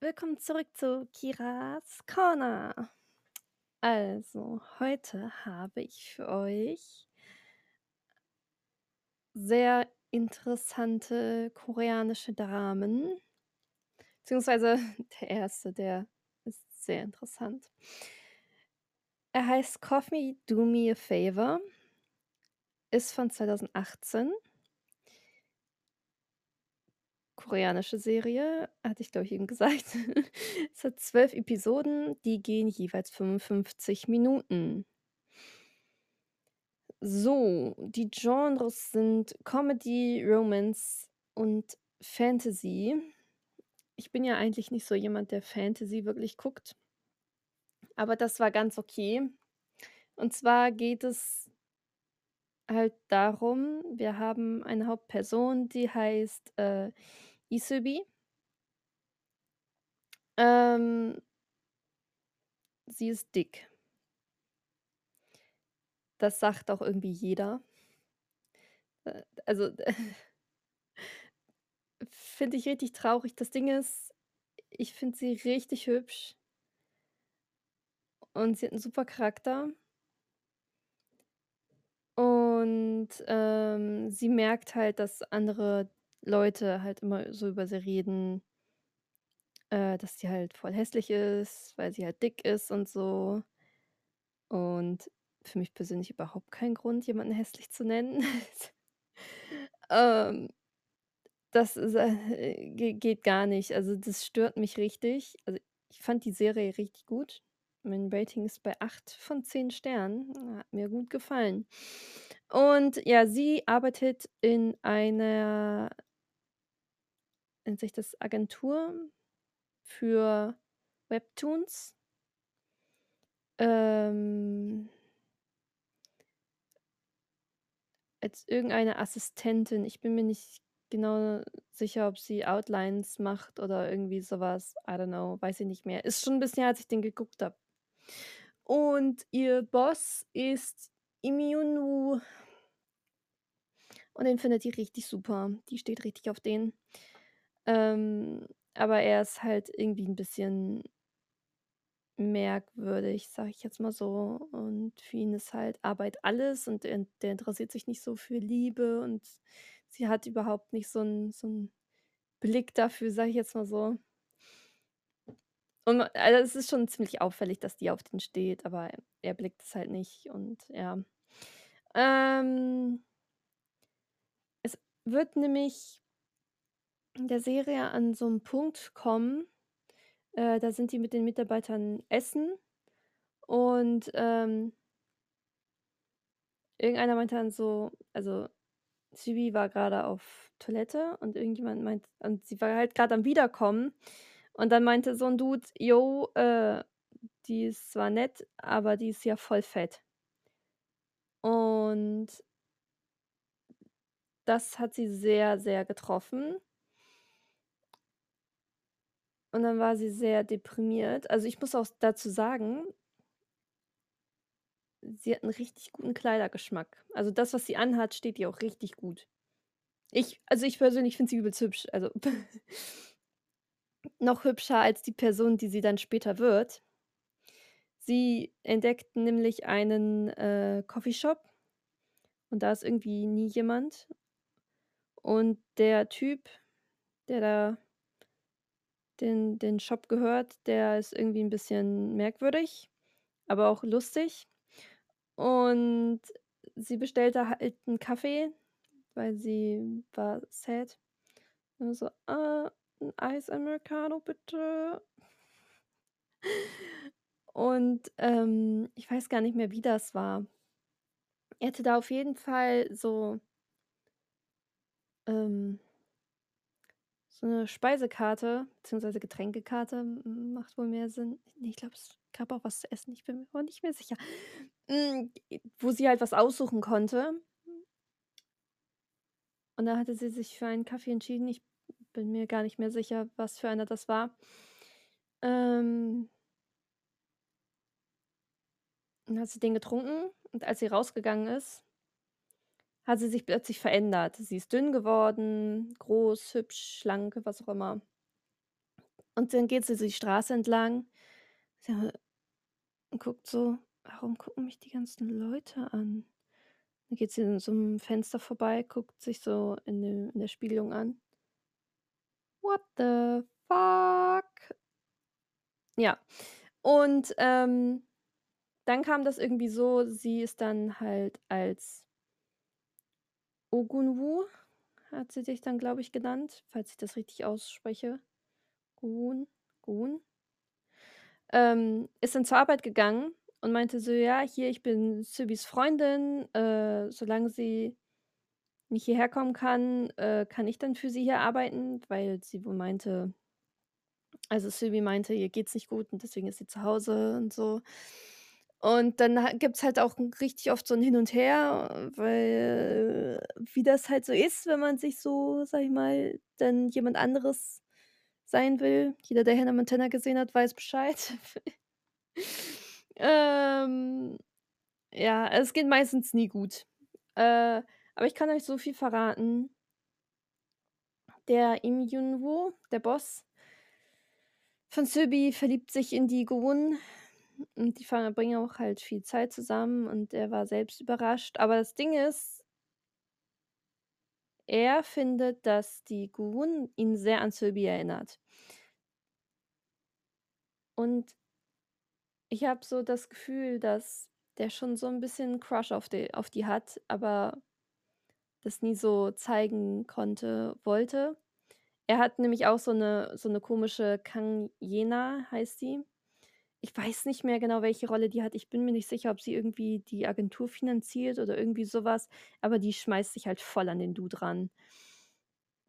Willkommen zurück zu Kiras Corner. Also, heute habe ich für euch sehr interessante koreanische Dramen, beziehungsweise der erste, der ist sehr interessant. Er heißt „Coffee Do Me a Favor“, ist von 2018. Koreanische Serie, hatte ich, glaube ich, eben gesagt. Es hat 12 Episoden, die gehen jeweils 55 Minuten. So, die Genres sind Comedy, Romance und Fantasy. Ich bin ja eigentlich nicht so jemand, der Fantasy wirklich guckt. Aber das war ganz okay. Und zwar geht es halt darum, wir haben eine Hauptperson, die heißt, äh, Isobi. Ähm sie ist dick. Das sagt auch irgendwie jeder. Äh, also, finde ich richtig traurig. Das Ding ist, ich finde sie richtig hübsch. Und sie hat 'n super Charakter. Und, ähm, sie merkt halt, dass andere Leute halt immer so über sie reden äh, dass sie halt voll hässlich ist, weil sie halt dick ist und so. Und für mich persönlich überhaupt kein Grund, jemanden hässlich zu nennen. Ähm, das ist, äh, ge geht gar nicht. Also, das stört mich richtig. Also, ich fand die Serie richtig gut. Mein Rating ist bei 8 von 10 Sternen. Hat mir gut gefallen. Und ja, sie arbeitet in einer nennt sich das Agentur für Webtoons. Ähm als irgendeine Assistentin. Ich bin mir nicht genau sicher, ob sie Outlines macht oder irgendwie so was. I don't know, weiß ich nicht mehr. Ist schon 'n bisschen her, als ich den geguckt habe. Und ihr Boss ist Im Yoon-woo. Und den findet die richtig super. Die steht richtig auf den. Ähm, aber er ist halt irgendwie 'n bisschen merkwürdig, sage ich jetzt mal so. Und für ihn ist halt Arbeit alles und der der interessiert sich nicht so für Liebe und sie hat überhaupt nicht so 'n so Blick dafür, sage ich jetzt mal so. Und also, es ist schon ziemlich auffällig, dass die auf den steht, aber er blickt es halt nicht und ja. Ähm es wird nämlich der Serie an so 'n Punkt kommen, äh, da sind die mit den Mitarbeitern essen und, ähm irgendeiner meinte dann so also, Subi war grade auf Toilette und irgendjemand meint und sie war halt grad am Wiederkommen und dann meinte so 'n Dude: „Jo, äh, die ist zwar nett, aber die ist ja voll fett.“ Und das hat sie sehr, sehr getroffen. Und dann war sie sehr deprimiert. Also, ich muss auch dazu sagen sie hat 'n richtig guten Kleidergeschmack. Also, das, was sie anhat, steht ihr auch richtig gut. Ich also, ich persönlich finde sie übelst hübsch, also noch hübscher als die Person, die sie dann später wird. Sie entdeckt nämlich einen, äh, Coffeeshop und da ist irgendwie nie jemand. Und der Typ, der da den den Shop gehört, der ist irgendwie 'n bisschen merkwürdig, aber auch lustig. Und sie bestellt da halt 'n Kaffee, weil sie war sad. Und so: „Äh, 'n Eis Americano bitte.“ Und, ähm, ich weiß gar nicht mehr, wie das war. Er hatte da auf jeden Fall so ähm so 'ne Speisekarte beziehungsweise Getränkekarte macht wohl mehr Sinn. Ich glaube, es gab auch was zu essen, ich bin mir aber nicht mehr sicher. Hm, wo sie halt was aussuchen konnte. Und da hatte sie sich für einen Kaffee entschieden. Ich bin mir gar nicht mehr sicher, was für einer das war. Ähm dann hat sie den getrunken und als sie rausgegangen ist hat sie sich plötzlich verändert. Sie ist dünn geworden, groß, hübsch, schlank, was auch immer. Und dann geht sie die Straße entlang und guckt so: „Warum gucken mich die ganzen Leute an?“ Dann geht sie an so 'nem Fenster vorbei, guckt sich so in de in der Spiegelung an. What the fuck? Ja, und, ähm, dann kam das irgendwie so, sie ist dann halt als Ogunwoo hat sie sich dann, glaube ich, genannt, falls ich das richtig ausspreche. Gun Gun? Ähm, ist dann zur Arbeit gegangen und meinte so: „Ja, hier, ich bin Subis Freundin, äh, solange sie nicht hierher kommen kann, äh, kann ich dann für sie hier arbeiten“, weil sie wohl meinte also, Subi meinte, ihr geht's nicht gut und deswegen ist sie zu Hause und so. Und dann ha gibt's halt auch richtig oft so 'n Hin und Her, weil wie das halt so ist, wenn man sich so, sage ich mal, dann jemand anderes sein will. Jeder, der Hannah Montana gesehen hat, weiß Bescheid. Ähm, ja, es geht meistens nie gut. Äh, aber ich kann euch so viel verraten der Im Gyun-woo, der Boss von Subi, verliebt sich in die Gowon und die verbringen auch halt viel Zeit zusammen und er war selbst überrascht. Aber das Ding ist er findet, dass die Gowon ihn sehr an Subi erinnert. Und ich habe so das Gefühl, dass der schon so 'n bisschen Crush auf de auf die hat, aber das nie so zeigen konnte wollte. Er hat nämlich auch so 'ne so 'ne komische Kang Ye-na heißt die. Ich weiß nicht mehr genau, welche Rolle die hat. Ich bin mir nicht sicher, ob sie irgendwie die Agentur finanziert oder irgendwie so was, aber die schmeißt sich halt voll an den Dude ran.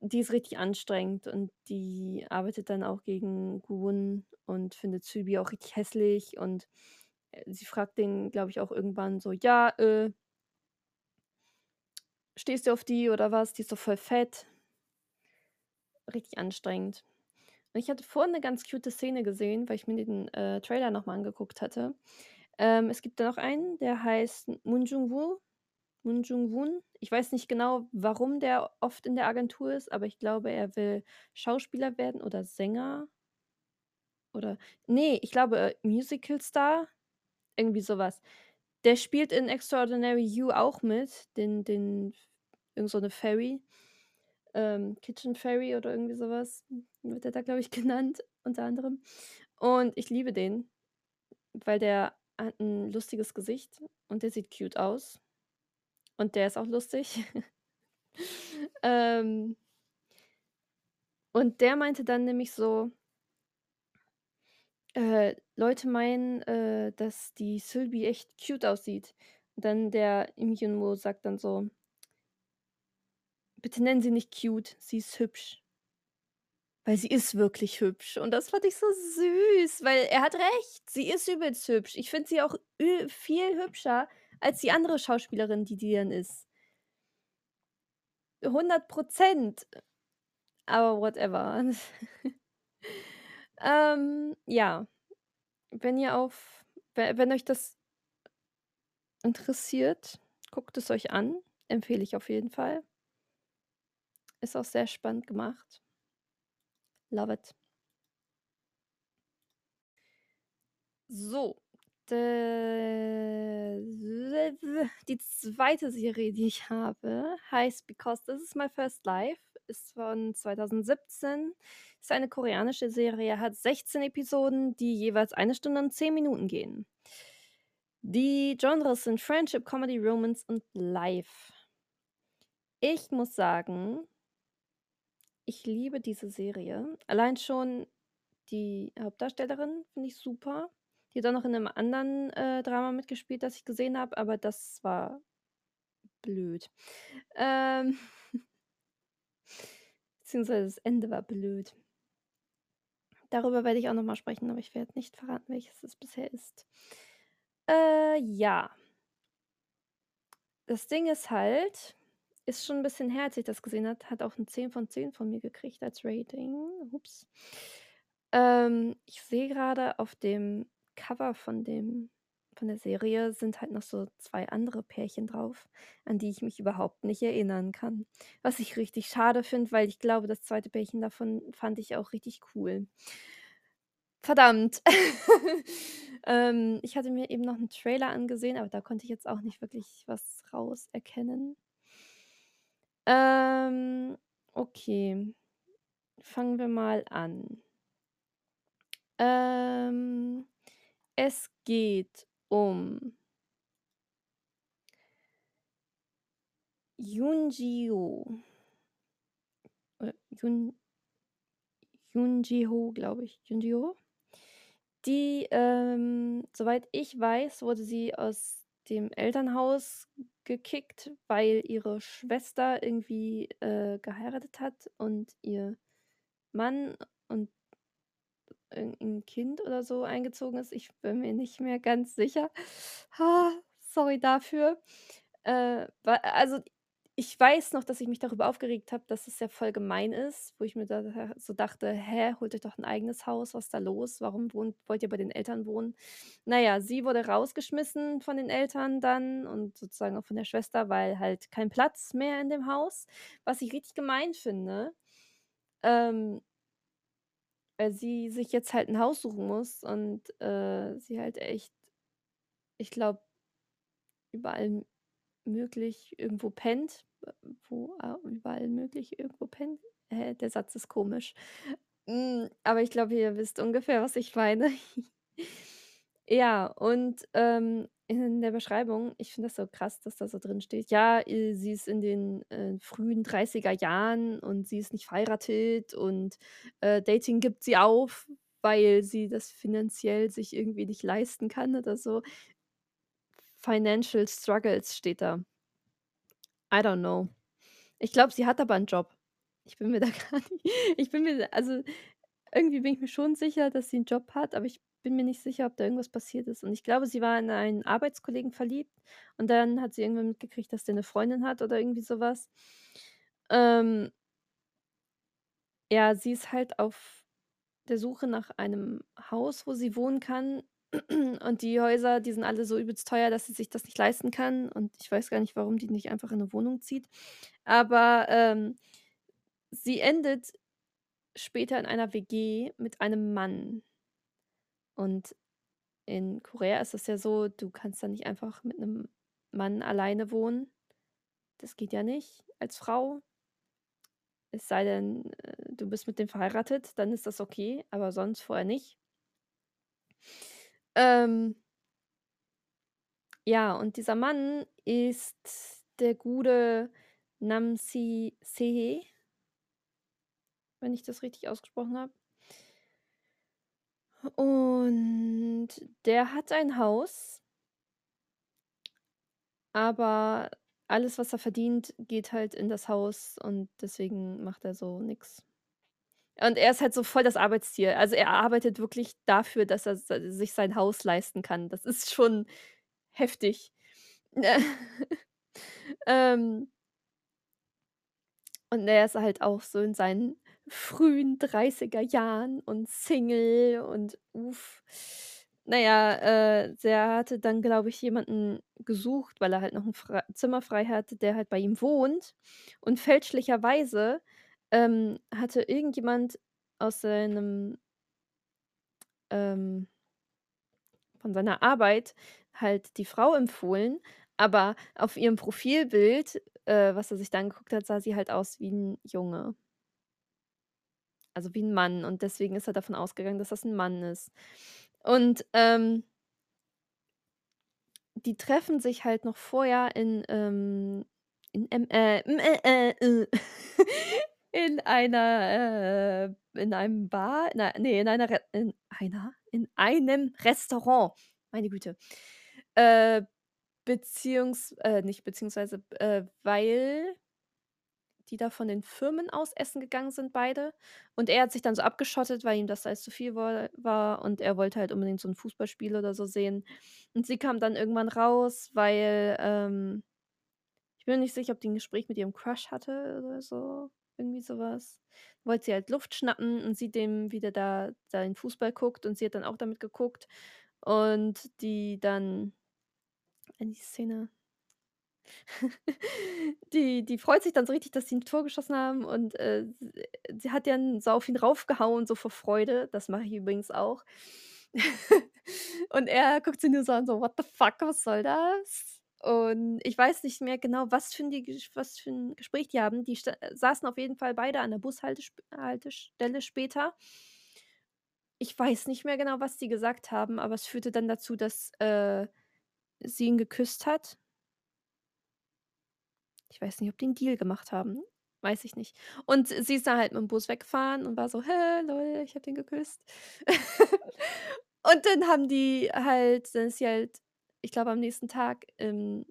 Die ist richtig anstrengend und die arbeitet dann auch gegen Gowon und findet Subi auch richtig hässlich und, äh, sie fragt den, glaube ich, auch irgendwann so: „Ja, äh“ „stehst du auf die oder was? Die ist doch voll fett.“ Richtig anstrengend. Und ich hatte vorhin 'ne ganz cute Szene gesehen, weil ich mir den, äh, Trailer noch mal angeguckt hatte. Ähm, es gibt da noch einen, der heißt Moon Moon Jung-woon. Ich weiß nicht genau, warum der oft in der Agentur ist, aber ich glaube, er will Schauspieler werden oder Sänger. Oder ne, ich glaube, äh, Musicalstar, irgendwie so was. Der spielt in Extraordinary You auch mit, den den irgend so 'ne Fairy, ähm, Kitchen Fairy oder irgendwie so was wird der da, glaube ich, genannt, unter anderem. Und ich liebe den, weil der hat 'n lustiges Gesicht und der sieht cute aus. Und der ist auch lustig. Ähm und der meinte dann nämlich so äh, Leute meinen, äh, dass die Sylvie echt cute aussieht. Und dann der Im Gyun-woo sagt dann so „Bitte nennen sie nicht cute, sie ist hübsch.“ Weil sie ist wirklich hübsch und das fand ich so süß, weil er hat recht, sie ist übelst hübsch. Ich finde sie auch viel hübscher als die andere Schauspielerin, die dann ist. 100 %. Aber whatever. Ähm, ja. Wenn ihr auf we wenn euch das interessiert, guckt es euch an, empfehle ich auf jeden Fall. Ist auch sehr spannend gemacht. Love it. So, die zweite Serie, die ich habe, heißt „Because This Is My First Life“, ist von 2017, ist eine koreanische Serie, hat 16 Episoden, die jeweils 1 Stunde und 10 Minuten gehen. Die Genres sind Friendship, Comedy, Romance und Life. Ich muss sagen ich liebe diese Serie. Allein schon die Hauptdarstellerin finde ich super. Die hat auch noch in 'nem anderen, äh, Drama mitgespielt, das ich gesehen habe, aber das war blöd. Ähm beziehungsweise das Ende war blöd. Darüber werde ich auch noch mal sprechen, aber ich werde nicht verraten, welches es bisher ist. Äh, ja. Das Ding ist halt ist schon 'n bisschen her, als ich das gesehen hat hat auch 'n 10 von 10 von mir gekriegt als Rating. Ups. Ähm, ich sehe grade auf dem Cover von dem von der Serie sind halt noch so 2 andere Pärchen drauf, an die ich mich überhaupt nicht erinnern kann. Was ich richtig schade finde, weil ich glaube, das 2. Pärchen davon fand ich auch richtig cool. Verdammt. Ähm, ich hatte mir eben noch 'n Trailer angesehen, aber da konnte ich jetzt auch nicht wirklich was rauserkennen. Ähm, okay, fangen wir mal an. Ähm, es geht um Yoon Ji-Ho. Äh, Yoon Yoon Ji-Ho, glaube ich. Yoon Ji-Ho? Die, ähm soweit ich weiß, wurde sie aus dem Elternhaus gekickt, weil ihre Schwester irgendwie, äh, geheiratet hat und ihr Mann und irgend 'n Kind oder so eingezogen ist. Ich bin mir nicht mehr ganz sicher. Ha, sorry dafür. Äh, also, ich weiß noch, dass ich mich darüber aufgeregt habe, dass es ja voll gemein ist, wo ich mir da so dachte: „Hä, holt euch doch 'n eigenes Haus, was ist da los? Warum wohnt wollt ihr bei den Eltern wohnen?“ Na ja, sie wurde rausgeschmissen von den Eltern dann und sozusagen auch von der Schwester, weil halt kein Platz mehr in dem Haus, was ich richtig gemein finde. Ähm weil sie sich jetzt halt 'n Haus suchen muss und, äh, sie halt echt ich glaube überall möglich irgendwo pennt, wo a überall möglich irgendwo pennt. Hä, der Satz ist komisch. Hm, aber ich glaube, ihr wisst ungefähr, was ich meine. Ja, und, ähm, in der Beschreibung ich finde das so krass, dass da so drin steht, ja, äh, sie ist in den, äh, frühen 30er Jahren und sie ist nicht verheiratet und, äh, Dating gibt sie auf, weil sie das finanziell sich irgendwie nicht leisten kann oder so. Financial struggles steht da. I don't know. Ich glaube, sie hat aber 'n Job. Ich bin mir da gar nicht ich bin mir also, irgendwie bin ich mir schon sicher, dass sie 'n Job hat, aber ich bin mir nicht sicher, ob da irgendwas passiert ist. Und ich glaube, sie war in einen Arbeitskollegen verliebt und dann hat sie irgendwann mitgekriegt, dass der 'ne Freundin hat oder irgendwie so was. Ähm ja, sie ist halt auf der Suche nach einem Haus, wo sie wohnen kann. Und die Häuser, die sind alle so übelst teuer, dass sie sich das nicht leisten kann. Und ich weiß gar nicht, warum die nicht einfach in 'ne Wohnung zieht. Aber, ähm, sie endet später in einer WG mit einem Mann. Und in Korea ist es ja so, du kannst da nicht einfach mit 'nem Mann alleine wohnen. Das geht ja nicht als Frau. Es sei denn, äh, du bist mit dem verheiratet, dann ist das okay, aber sonst vorher nicht. Ähm ja, und dieser Mann ist der gute Nam Si-se. Wenn ich das richtig ausgesprochen habe. Und der hat ein Haus aber alles, was er verdient, geht halt in das Haus und deswegen macht er so nix. Und er ist halt so voll das Arbeitstier. Also, er arbeitet wirklich dafür, dass er sich sein Haus leisten kann. Das ist schon heftig. Ähm und er ist halt auch so in seinen frühen 30er Jahren und Single und uff. Na ja, äh, der hatte dann, glaube ich, jemanden gesucht, weil er halt noch 'n frei Zimmer frei hatte, der halt bei ihm wohnt. Und fälschlicherweise, ähm, hatte irgendjemand aus seinem ähm von seiner Arbeit halt die Frau empfohlen, aber auf ihrem Profilbild, äh, was er sich da angeguckt hat, sah sie halt aus wie 'n Junge. Also, wie 'n Mann und deswegen ist er davon ausgegangen, dass das 'n Mann ist. Und, ähm die treffen sich halt noch vorher in, ähm in M äh, m äh, äh, äh, in einer, äh in einem Bar, na ne, in einer in einer in einem Restaurant, meine Güte. Äh, beziehungs äh, nicht beziehungsweise, äh, weil die da von den Firmen aus essen gegangen sind beide. Und er hat sich dann so abgeschottet, weil ihm das alles zu viel woll war und er wollte halt unbedingt so 'n Fußballspiel oder so sehen. Und sie kam dann irgendwann raus, weil, ähm ich bin nicht sicher, ob die 'n Gespräch mit ihrem Crush hatte oder so, irgendwie so was. Wollte sie halt Luft schnappen und sieht den, wie der da seinen Fußball guckt und sie hat dann auch damit geguckt und die dann an die Szene Die die freut sich dann so richtig, dass sie 'n Tor geschossen haben und, äh, sie hat dann so auf ihn raufgehauen, so vor Freude. Das mache ich übrigens auch. Und er guckt sie nur so an, so: „What the fuck, was soll das?“ Und ich weiß nicht mehr genau, was für 'n die Gesch was für 'n Gespräch die haben. Die saßen auf jeden Fall beide an der Bushaltesp Haltestelle später. Ich weiß nicht mehr genau, was die gesagt haben, aber es führte dann dazu, dass, äh, sie ihn geküsst hat. Ich weiß nicht, ob die 'n Deal gemacht haben. Weiß ich nicht. Und sie ist dann halt mit'm Bus weggefahren und war so: „Hä, lol, ich habe den geküsst.“ Und dann haben die halt dann ist sie halt, ich glaube, am nächsten Tag, ähm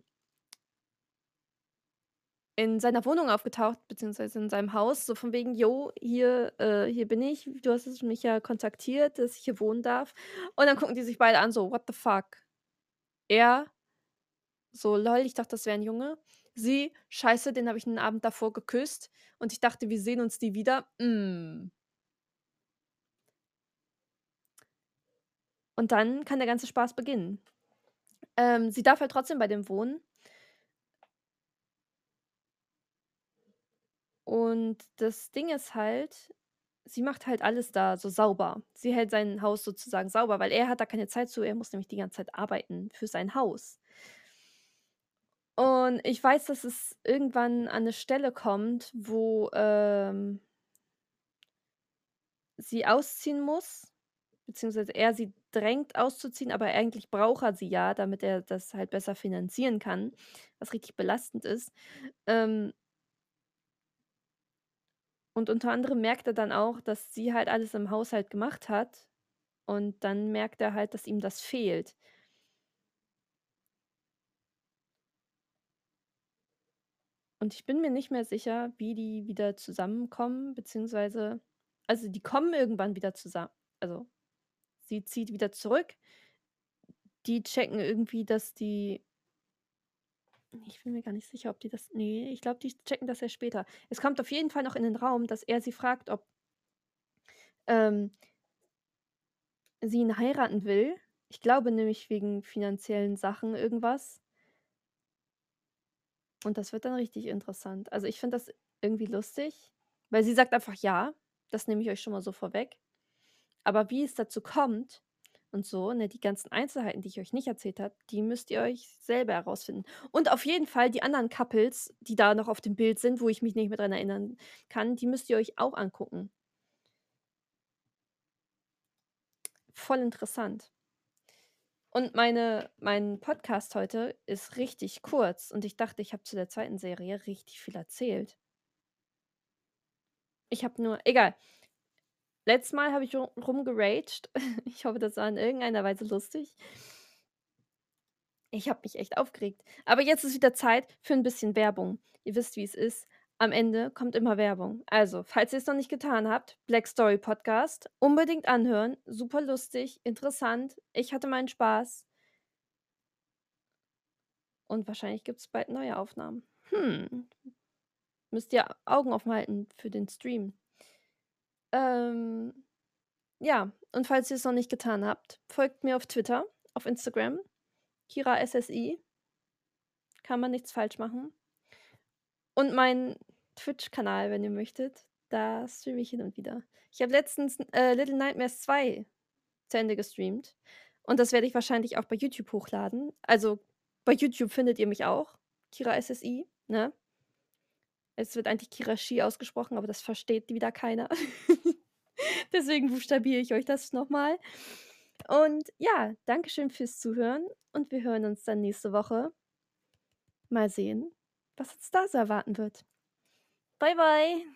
in seiner Wohnung aufgetaucht, beziehungsweise in seinem Haus, so von wegen: „Jo, hier äh, hier bin ich. Du hast mich ja kontaktiert, dass ich hier wohnen darf.“ Und dann gucken die sich beide an, so: „What the fuck?“ Er so: „Lol, ich dachte, das wäre 'n Junge.“ Sie: „Scheiße, den habe ich 'n Abend davor geküsst und ich dachte, wir sehen uns nie wieder. Hm.“ Und dann kann der ganze Spaß beginnen. Ähm, sie darf halt trotzdem bei dem wohnen. Und das Ding ist halt, sie macht halt alles da so sauber. Sie hält sein Haus sozusagen sauber, weil er hat da keine Zeit zu. Er muss nämlich die ganze Zeit arbeiten für sein Haus. Und ich weiß, dass es irgendwann an 'ne Stelle kommt, wo, ähm sie ausziehen muss, beziehungsweise er sie drängt auszuziehen, aber eigentlich braucht er sie ja, damit er das halt besser finanzieren kann, was richtig belastend ist. Ähm und unter anderem merkt er dann auch, dass sie halt alles im Haushalt gemacht hat und dann merkt er halt, dass ihm das fehlt. Und ich bin mir nicht mehr sicher, wie die wieder zusammenkommen, beziehungsweise also, die kommen irgendwann wieder zusa also, sie zieht wieder zurück. Die checken irgendwie, dass die ich bin mir gar nicht sicher, ob die das ne, ich glaube, die checken das erst später. Es kommt auf jeden Fall noch in den Raum, dass er sie fragt, ob ähm sie ihn heiraten will. Ich glaube nämlich wegen finanziellen Sachen irgendwas. Und das wird dann richtig interessant. Also, ich finde das irgendwie lustig, weil sie sagt einfach: „Ja“, das nehme ich euch schon mal so vorweg. Aber wie es dazu kommt und so, ne, die ganzen Einzelheiten, die ich euch nicht erzählt habe, die müsst ihr euch selber herausfinden. Und auf jeden Fall die anderen Couples, die da noch auf dem Bild sind, wo ich mich nicht mehr dran erinnern kann, die müsst ihr euch auch angucken. Voll interessant. Und meine mein Podcast heute ist richtig kurz und ich dachte, ich habe zu der zweiten Serie richtig viel erzählt. Ich habe nur egal. Letztes Mal habe ich ru rumgeraged. Ich hoffe, das war in irgendeiner Weise lustig. Ich habe mich echt aufgeregt. Aber jetzt ist wieder Zeit für 'n bisschen Werbung. Ihr wisst, wie es ist. Am Ende kommt immer Werbung. Also, falls ihr's noch nicht getan habt, Black Story Podcast, unbedingt anhören. Super lustig, interessant. Ich hatte meinen Spaß. Und wahrscheinlich gibt's bald neue Aufnahmen. Hm. Müsst ihr Augen offen halten für den Stream. Ähm, ja, und falls ihr's noch nicht getan habt, folgt mir auf Twitter, auf Instagram, Kira SSI. Kann man nichts falsch machen. Und meinen Twitch-Kanal, wenn ihr möchtet, da streame ich hin und wieder. Ich habe letztens, äh, Little Nightmares 2 zu Ende gestreamt und das werde ich wahrscheinlich auch bei YouTube hochladen. Also, bei YouTube findet ihr mich auch, Kira SSI, ne? Es wird eigentlich Kirashi ausgesprochen, aber das versteht wieder keiner. Deswegen buchstabiere ich euch das noch mal. Und ja, danke schön fürs Zuhören und wir hören uns dann nächste Woche. Mal sehen, was uns da so erwarten wird. Bye, bye.